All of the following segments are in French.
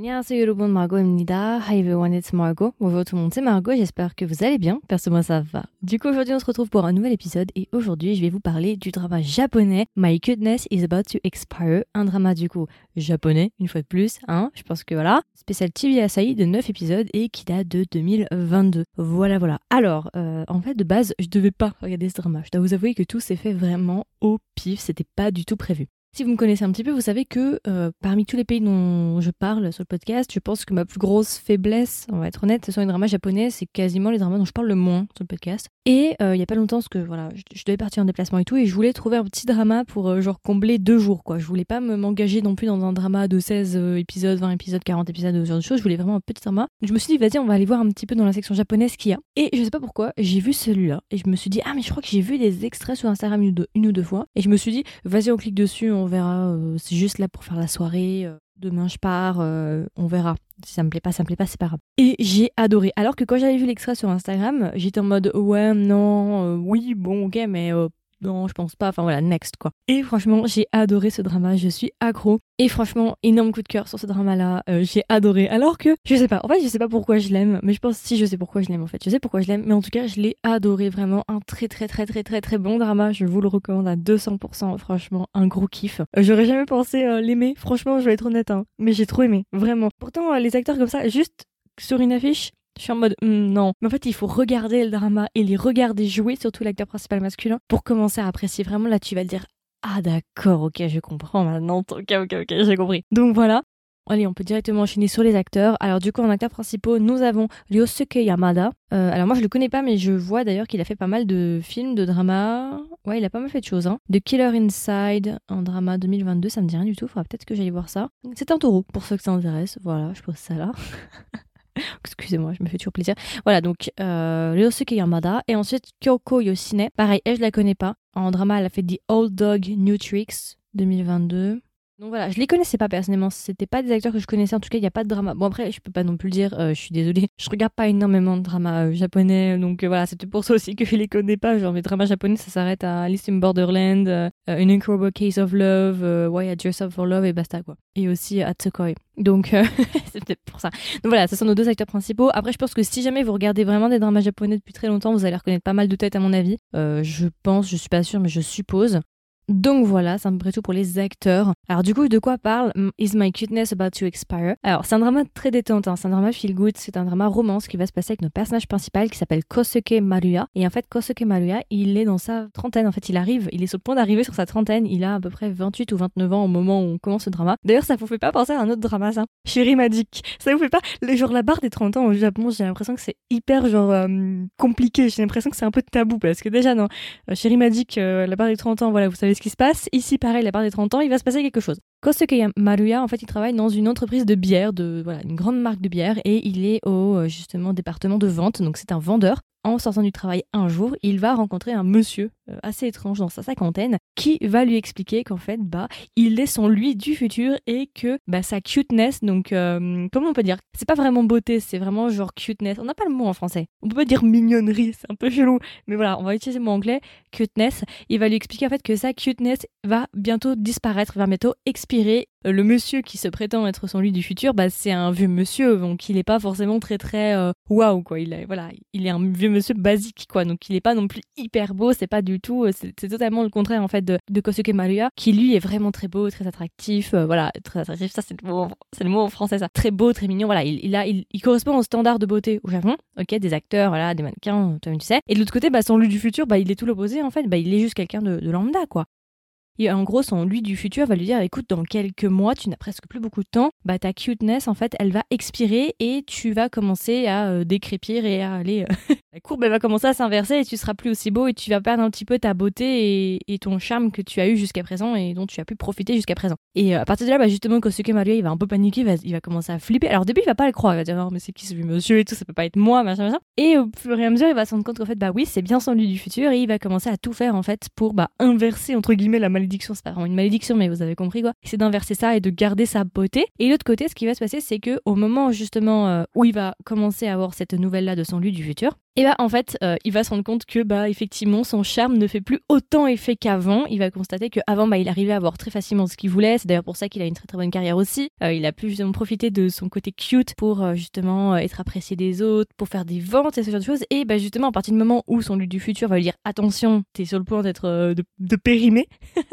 안녕하세요 여러분 Margot입니다. Hi everyone, it's Margot. Bonjour tout le monde, c'est Margot, j'espère que vous allez bien. Perso moi ça va. Du coup aujourd'hui on se retrouve pour un nouvel épisode et aujourd'hui je vais vous parler du drama japonais My Cuteness is about to expire. Un drama du coup japonais, une fois de plus, hein, je pense que voilà. Spécial TV Asahi de 9 épisodes et qui date de 2022. Voilà voilà. Alors, euh, en fait de base je devais pas regarder ce drama. Je dois vous avouer que tout s'est fait vraiment au pif, c'était pas du tout prévu. Si vous me connaissez un petit peu, vous savez que euh, parmi tous les pays dont je parle sur le podcast, je pense que ma plus grosse faiblesse, on va être honnête, ce sont les dramas japonais, c'est quasiment les dramas dont je parle le moins sur le podcast. Et euh, il y a pas longtemps, parce que voilà, je, devais partir en déplacement et tout, et je voulais trouver un petit drama pour euh, genre combler deux jours, quoi. Je voulais pas m'engager non plus dans un drama de 16 épisodes, 20 épisodes, 40 épisodes, ce genre de choses. Je voulais vraiment un petit drama. Je me suis dit, vas-y, on va aller voir un petit peu dans la section japonaise qu'il y a. Et je sais pas pourquoi, j'ai vu celui-là, et je me suis dit, ah mais je crois que j'ai vu des extraits sur Instagram une ou deux, fois, et je me suis dit, vas-y, on clique dessus, verra c'est juste là pour faire la soirée. Euh, demain je pars, euh, on verra. Si ça me plaît pas, ça me plaît pas, c'est pas grave. Et j'ai adoré. Alors que quand j'avais vu l'extrait sur Instagram, j'étais en mode ouais, non, euh, oui, bon, ok, mais non, je pense pas. Enfin voilà, next quoi. Et franchement, j'ai adoré ce drama. Je suis accro. Et franchement, énorme coup de cœur sur ce drama-là. Euh, j'ai adoré. Alors que, je sais pas. En fait, je sais pas pourquoi je l'aime. Mais je pense si je sais pourquoi je l'aime en fait. Je sais pourquoi je l'aime. Mais en tout cas, je l'ai adoré. Vraiment un très très très très très très bon drama. Je vous le recommande à 200%. Franchement, un gros kiff. Euh, j'aurais jamais pensé euh, l'aimer. Franchement, je vais être honnête. Hein. Mais j'ai trop aimé. Vraiment. Pourtant, les acteurs comme ça, juste sur une affiche, je suis en mode hmm, non. Mais en fait, il faut regarder le drama et les regarder jouer, surtout l'acteur principal masculin, pour commencer à apprécier vraiment. Là, tu vas te dire ah d'accord, ok, je comprends maintenant. Ok, ok, ok, j'ai compris. Donc voilà. Allez, on peut directement enchaîner sur les acteurs. Alors du coup, en acteurs principaux, nous avons Ryosuke Yamada. Euh, alors moi, je le connais pas, mais je vois d'ailleurs qu'il a fait pas mal de films, de dramas. Ouais, il a pas mal fait de choses. Hein. The Killer Inside, en drama 2022, ça me dit rien du tout. Faudra peut-être que j'aille voir ça. C'est un taureau, pour ceux que ça intéresse. Voilà, je pose ça là. Excusez-moi, je me fais toujours plaisir. Voilà, donc euh, Ryosuke Yamada. Et ensuite Kyoko Yoshine. Pareil, elle, je la connais pas. En drama, elle a fait The Old Dog New Tricks 2022. Donc voilà, je les connaissais pas personnellement, c'était pas des acteurs que je connaissais, en tout cas il n'y a pas de drama. Bon après, je peux pas non plus le dire, euh, je suis désolée, je regarde pas énormément de dramas euh, japonais, donc euh, voilà, c'était pour ça aussi que je les connais pas, genre mes dramas japonais ça s'arrête à Alice in Borderland, An Incredible Case of Love, Why I Dress Up for Love et basta quoi. Et aussi Atsukoi. Donc c'est peut-être pour ça. Donc voilà, ce sont nos deux acteurs principaux. Après je pense que si jamais vous regardez vraiment des dramas japonais depuis très longtemps, vous allez reconnaître pas mal de têtes à mon avis. je pense, je suis pas sûre, mais je suppose. Donc voilà, c'est un peu tout pour les acteurs. Alors du coup, de quoi parle Is My Cuteness About to Expire? Alors c'est un drama très détente, hein. c'est un drama feel good, c'est un drama romance qui va se passer avec notre personnage principal qui s'appelle Kosuke Maruya. Et en fait, Kosuke Maruya, il est dans sa trentaine, en fait il arrive, il est sur le point d'arriver sur sa trentaine, il a à peu près 28 ou 29 ans au moment où on commence ce drama. D'ailleurs, ça vous fait pas penser à un autre drama ça? Chérie Magic. Ça vous fait pas? Le genre la barre des 30 ans au Japon, j'ai l'impression que c'est hyper genre euh, compliqué, j'ai l'impression que c'est un peu tabou parce que déjà non, euh, Chérie Magic, euh, la barre des 30 ans, voilà, vous savez ce qui se passe. Ici, pareil, la part des 30 ans, il va se passer quelque chose. Kosuke Maruya, en fait, il travaille dans une entreprise de bière, de voilà, une grande marque de bière, et il est au euh, justement département de vente. Donc, c'est un vendeur en sortant du travail un jour, il va rencontrer un monsieur euh, assez étrange dans sa cinquantaine qui va lui expliquer qu'en fait, bah, il est son lui du futur et que bah, sa cuteness, donc euh, comment on peut dire? C'est pas vraiment beauté, c'est vraiment genre cuteness. On n'a pas le mot en français. On peut pas dire mignonnerie, c'est un peu chelou. Mais voilà, on va utiliser le mot anglais, cuteness. Il va lui expliquer en fait que sa cuteness va bientôt disparaître, va bientôt expirer le monsieur qui se prétend être son lui du futur, bah, c'est un vieux monsieur, donc il n'est pas forcément très très waouh quoi. Il est, voilà, il est un vieux monsieur basique quoi, donc il n'est pas non plus hyper beau, c'est pas du tout, euh, c'est totalement le contraire en fait de, Kosuke Maruya, qui lui est vraiment très beau, très attractif, euh, voilà, très attractif, ça c'est le mot, c'est le mot en français ça, très beau, très mignon, voilà, il, il a, il, correspond au standard de beauté au Japon, ok, des acteurs, voilà, des mannequins, toi tu sais, et de l'autre côté, bah son lui du futur, bah il est tout l'opposé en fait, bah il est juste quelqu'un de, de lambda quoi. Et en gros, son lui du futur va lui dire écoute, dans quelques mois, tu n'as presque plus beaucoup de temps, bah ta cuteness, en fait, elle va expirer et tu vas commencer à euh, décrépir et à aller. Euh, la courbe, elle va commencer à s'inverser et tu seras plus aussi beau et tu vas perdre un petit peu ta beauté et, ton charme que tu as eu jusqu'à présent et dont tu as pu profiter jusqu'à présent. Et euh, à partir de là, bah, justement, Kosuke Maruya, il va un peu paniquer, il va, commencer à flipper. Alors, au début, il va pas le croire, il va dire non, mais c'est qui ce monsieur et tout, ça peut pas être moi, machin, machin. Et au fur et à mesure, il va se rendre compte qu'en fait, bah oui, c'est bien son lui du futur et il va commencer à tout faire, en fait, pour bah, inverser, entre guillemets, la c'est pas vraiment une malédiction, mais vous avez compris quoi. C'est d'inverser ça et de garder sa beauté. Et l'autre côté, ce qui va se passer, c'est que au moment justement euh, où il va commencer à avoir cette nouvelle là de son lui du futur, et bah en fait, euh, il va se rendre compte que bah effectivement son charme ne fait plus autant effet qu'avant. Il va constater qu'avant bah il arrivait à avoir très facilement ce qu'il voulait. C'est d'ailleurs pour ça qu'il a une très très bonne carrière aussi. Euh, il a pu justement profiter de son côté cute pour justement être apprécié des autres, pour faire des ventes et ce genre de choses. Et bah justement à partir du moment où son lui du futur va lui dire attention, t'es sur le point d'être de, de périmer,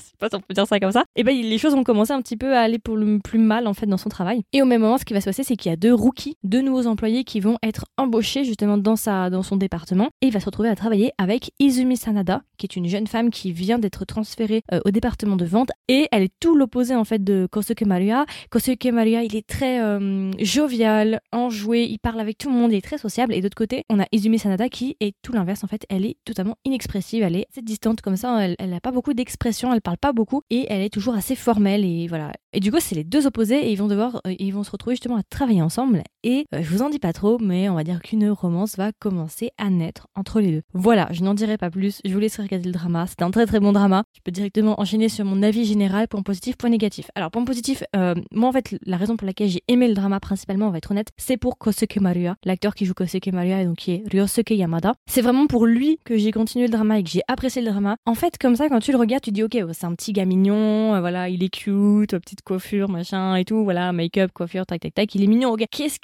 je sais pas si on peut dire ça comme ça. Et bah les choses vont commencer un petit peu à aller pour le plus mal en fait dans son travail. Et au même moment, ce qui va se passer, c'est qu'il y a deux rookies, deux nouveaux employés qui vont être embauchés justement dans sa dans son département et il va se retrouver à travailler avec Izumi Sanada, qui est une jeune femme qui vient d'être transférée euh, au département de vente et elle est tout l'opposé en fait de Kosuke Maria. Kosuke Maria, il est très euh, jovial, enjoué, il parle avec tout le monde, il est très sociable et d'autre côté, on a Izumi Sanada qui est tout l'inverse en fait, elle est totalement inexpressive, elle est assez distante comme ça, elle n'a pas beaucoup d'expression, elle parle pas beaucoup et elle est toujours assez formelle et voilà. Et du coup, c'est les deux opposés et ils vont devoir euh, ils vont se retrouver justement à travailler ensemble et je vous en dis pas trop mais on va dire qu'une romance va commencer à naître entre les deux. Voilà, je n'en dirai pas plus, je vous laisserai regarder le drama, c'est un très très bon drama. Je peux directement enchaîner sur mon avis général, point positif, point négatif. Alors, point positif, euh, moi en fait, la raison pour laquelle j'ai aimé le drama principalement, on va être honnête, c'est pour Kosuke Maria, l'acteur qui joue Kosuke Maria et donc qui est Ryosuke Yamada. C'est vraiment pour lui que j'ai continué le drama et que j'ai apprécié le drama. En fait, comme ça, quand tu le regardes, tu dis ok, c'est un petit gars mignon, euh, voilà, il est cute, petite coiffure, machin et tout, voilà, make-up, coiffure, tac tac tac, il est mignon, ok, qu'est-ce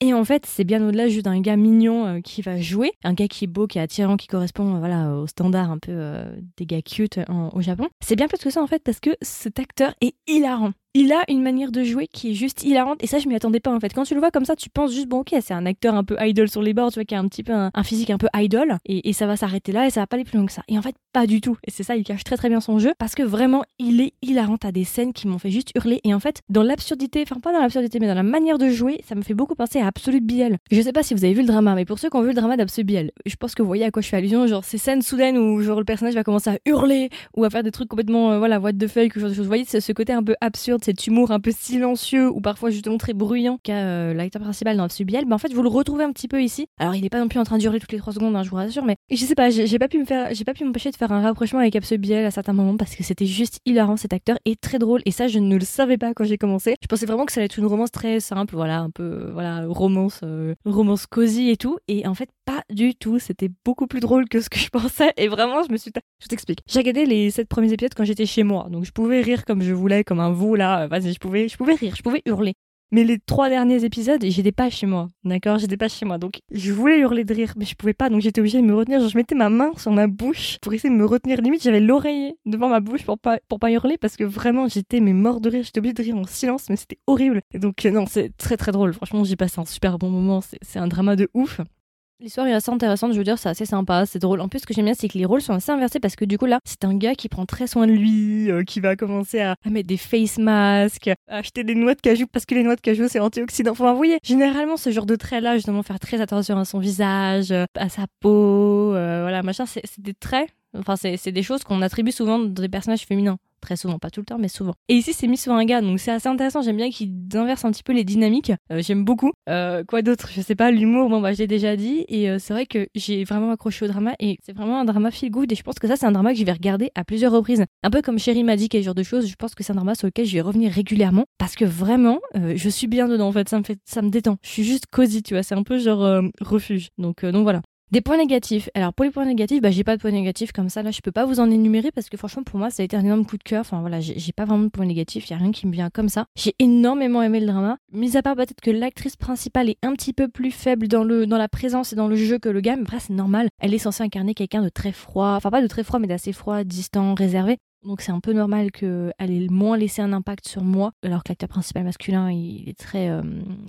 Et en fait, c'est bien au-delà juste d'un gars mignon euh, qui va jouer, un gars qui est beau, qui est attirant, qui correspond voilà au standard un peu euh, des gars cute au Japon. C'est bien plus que ça en fait parce que cet acteur est hilarant il a une manière de jouer qui est juste hilarante et ça je m'y attendais pas en fait. Quand tu le vois comme ça, tu penses juste bon ok c'est un acteur un peu idol sur les bords, tu vois qui a un petit peu un, physique un peu idol et, ça va s'arrêter là et ça va pas aller plus loin que ça. Et en fait pas du tout. Et c'est ça, il cache très très bien son jeu parce que vraiment il est hilarant. à des scènes qui m'ont fait juste hurler et en fait dans l'absurdité, enfin pas dans l'absurdité mais dans la manière de jouer, ça me fait beaucoup penser à Absolute Biel. Je sais pas si vous avez vu le drama, mais pour ceux qui ont vu le drama d'Absolute Biel, je pense que vous voyez à quoi je fais allusion, genre ces scènes soudaines où genre le personnage va commencer à hurler ou à faire des trucs complètement euh, voilà what the fuck ou genre de. Vous voyez ce côté un peu absurde, cet humour un peu silencieux ou parfois justement très bruyant qu'a euh, l'acteur principal dans Subiel, bah en fait vous le retrouvez un petit peu ici. Alors il n'est pas non plus en train de durer toutes les 3 secondes, hein, je vous rassure, mais je sais pas, j'ai pas pu m'empêcher de faire un rapprochement avec Biel à certains moments parce que c'était juste hilarant cet acteur et très drôle et ça je ne le savais pas quand j'ai commencé. Je pensais vraiment que ça allait être une romance très simple, voilà, un peu voilà romance, euh, romance cosy et tout et en fait pas du tout. C'était beaucoup plus drôle que ce que je pensais et vraiment je me suis, je t'explique. J'ai regardé les 7 premiers épisodes quand j'étais chez moi, donc je pouvais rire comme je voulais, comme un veau là. Vas-y, je pouvais je pouvais rire, je pouvais hurler. Mais les trois derniers épisodes, j'étais pas chez moi, d'accord? J'étais pas chez moi, donc je voulais hurler de rire, mais je pouvais pas, donc j'étais obligée de me retenir. Genre, je mettais ma main sur ma bouche pour essayer de me retenir. Limite, j'avais l'oreiller devant ma bouche pour pas, pour pas hurler, parce que vraiment, j'étais mais mort de rire. J'étais obligée de rire en silence, mais c'était horrible. Et donc, euh, non, c'est très très drôle. Franchement, j'ai passé un super bon moment. C'est un drama de ouf. L'histoire est assez intéressante, je veux dire, c'est assez sympa, c'est drôle. En plus, ce que j'aime bien, c'est que les rôles sont assez inversés parce que du coup, là, c'est un gars qui prend très soin de lui, euh, qui va commencer à, mettre des face masks, à acheter des noix de cajou parce que les noix de cajou, c'est antioxydant. Enfin, vous voyez, généralement, ce genre de traits-là, justement, faire très attention à son visage, euh, à sa peau, euh, voilà, machin, c'est des traits Enfin, c'est des choses qu'on attribue souvent dans des personnages féminins. Très souvent, pas tout le temps, mais souvent. Et ici, c'est mis sur un gars, donc c'est assez intéressant. J'aime bien qu'il inverse un petit peu les dynamiques. Euh, j'aime beaucoup. Euh, quoi d'autre? Je sais pas, l'humour, bon, bah, j'ai déjà dit. Et euh, c'est vrai que j'ai vraiment accroché au drama. Et c'est vraiment un drama feel good. Et je pense que ça, c'est un drama que je vais regarder à plusieurs reprises. Un peu comme Chérie m'a dit, quel genre de choses. Je pense que c'est un drama sur lequel je vais revenir régulièrement. Parce que vraiment, je suis bien dedans, en fait. Ça me fait, ça me détend. Je suis juste cosy, tu vois. C'est un peu genre refuge. Donc, donc voilà. Des points négatifs. Alors pour les points négatifs, bah j'ai pas de points négatifs comme ça. Là, je peux pas vous en énumérer parce que franchement pour moi ça a été un énorme coup de cœur. Enfin voilà, j'ai pas vraiment de points négatifs. Il y a rien qui me vient comme ça. J'ai énormément aimé le drama. Mis à part peut-être que l'actrice principale est un petit peu plus faible dans le dans la présence et dans le jeu que le gars, mais après c'est normal. Elle est censée incarner quelqu'un de très froid, enfin pas de très froid mais d'assez froid, distant, réservé. Donc c'est un peu normal qu'elle ait moins laissé un impact sur moi, alors que l'acteur principal masculin, il est très euh,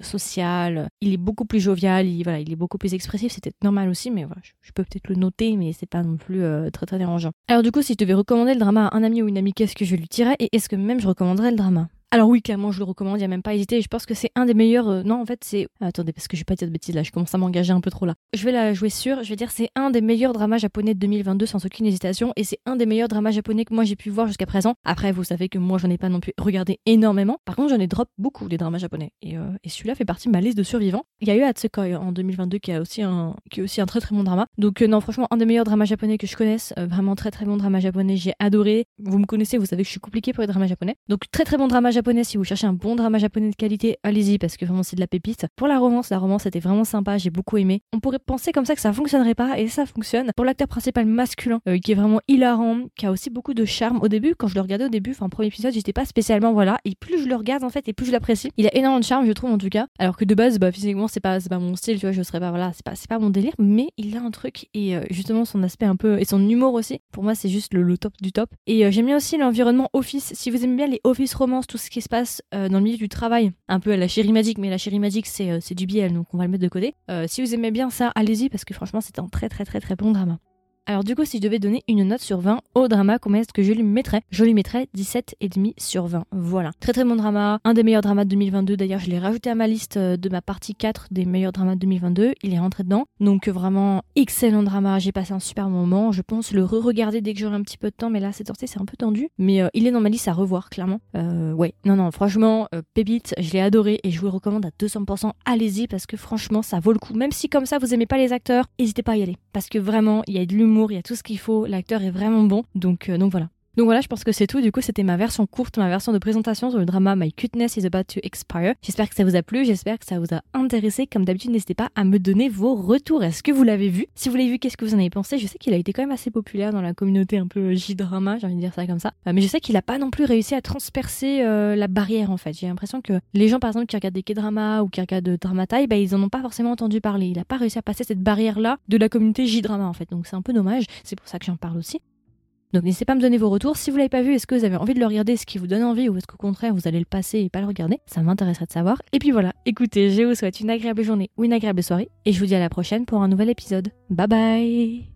social, il est beaucoup plus jovial, il, voilà, il est beaucoup plus expressif, c'était normal aussi, mais voilà, je, peux peut-être le noter, mais c'est pas non plus euh, très très dérangeant. Alors du coup, si je devais recommander le drama à un ami ou une amie, qu'est-ce que je lui dirais et est-ce que même je recommanderais le drama? Alors oui, clairement, je le recommande, il n'y a même pas hésité. Je pense que c'est un des meilleurs. euh, non, en fait, c'est. Attendez, parce que je vais pas dire de bêtises là, je commence à m'engager un peu trop là. Je vais la jouer sûre, je vais dire c'est un des meilleurs dramas japonais de 2022 sans aucune hésitation, et c'est un des meilleurs dramas japonais que moi j'ai pu voir jusqu'à présent. Après, vous savez que moi j'en ai pas non plus regardé énormément. Par contre, j'en ai drop beaucoup des dramas japonais, et, euh, celui-là fait partie de ma liste de survivants. Il y a eu Hatsukoi en 2022 qui a aussi un, est aussi un très très bon drama. Donc euh, non, franchement, un des meilleurs dramas japonais que je connaisse. Euh, vraiment très très bon drama japonais, j'ai adoré. Vous me connaissez, vous savez que je suis compliquée pour les dramas japonais. Donc très très bon drama japonais si vous cherchez un bon drama japonais de qualité, allez-y parce que vraiment c'est de la pépite. Pour la romance, la romance était vraiment sympa, j'ai beaucoup aimé. On pourrait penser comme ça que ça fonctionnerait pas et ça fonctionne. Pour l'acteur principal masculin euh, qui est vraiment hilarant, qui a aussi beaucoup de charme au début quand je le regardais au début, enfin premier épisode, j'étais pas spécialement voilà et plus je le regarde en fait et plus je l'apprécie. Il a énormément de charme je trouve en tout cas. Alors que de base bah physiquement c'est pas pas mon style, tu vois, je serais pas voilà, c'est pas pas mon délire, mais il a un truc et euh, justement son aspect un peu et son humour aussi. Pour moi c'est juste le, le top du top. Et euh, j'aime bien aussi l'environnement office. Si vous aimez bien les office romance, tout ce qui se passe euh, dans le milieu du travail, un peu à la chérie magique, mais la c'est euh, c'est du biel donc on va le mettre de côté. Euh, si vous aimez bien ça, allez-y parce que franchement c'est un très très très très bon drama. Alors du coup, si je devais donner une note sur 20 au drama, combien est-ce que je lui mettrais? Je lui mettrais 17,5 sur 20. Voilà. Très très bon drama. Un des meilleurs dramas de 2022. D'ailleurs, je l'ai rajouté à ma liste euh, de ma partie 4 des meilleurs dramas de 2022. Il est rentré dedans. Donc vraiment, excellent drama. J'ai passé un super moment. Je pense le re-regarder dès que j'aurai un petit peu de temps. Mais là, cette sortie, c'est un peu tendu. Mais euh, il est dans ma liste à revoir, clairement. Euh, ouais. Non, non, franchement, Pépite, je l'ai adoré et je vous le recommande à 200%. Allez-y parce que franchement, ça vaut le coup. Même si comme ça, vous aimez pas les acteurs, n'hésitez pas à y aller. Parce que vraiment, il y a de l'humour, il y a tout ce qu'il faut. L'acteur est vraiment bon. Donc, euh, donc voilà. Donc voilà, je pense que c'est tout. Du coup, c'était ma version courte, ma version de présentation sur le drama My Cuteness is About to Expire. J'espère que ça vous a plu, j'espère que ça vous a intéressé. Comme d'habitude, n'hésitez pas à me donner vos retours. Est-ce que vous l'avez vu? Si vous l'avez vu, qu'est-ce que vous en avez pensé? Je sais qu'il a été quand même assez populaire dans la communauté un peu J-drama, j'ai envie de dire ça comme ça. Euh, mais je sais qu'il a pas non plus réussi à transpercer euh, la barrière en fait. J'ai l'impression que les gens par exemple qui regardent des K-dramas ou qui regardent de Dramatai, bah, ils en ont pas forcément entendu parler. Il a pas réussi à passer cette barrière-là de la communauté J-drama en fait. Donc c'est un peu dommage. C'est pour ça que j'en parle aussi. Donc n'hésitez pas à me donner vos retours. Si vous l'avez pas vu, est-ce que vous avez envie de le regarder, ce qui vous donne envie, ou est-ce qu'au contraire vous allez le passer et pas le regarder? Ça m'intéresserait de savoir. Et puis voilà, écoutez, je vous souhaite une agréable journée ou une agréable soirée, et je vous dis à la prochaine pour un nouvel épisode. Bye bye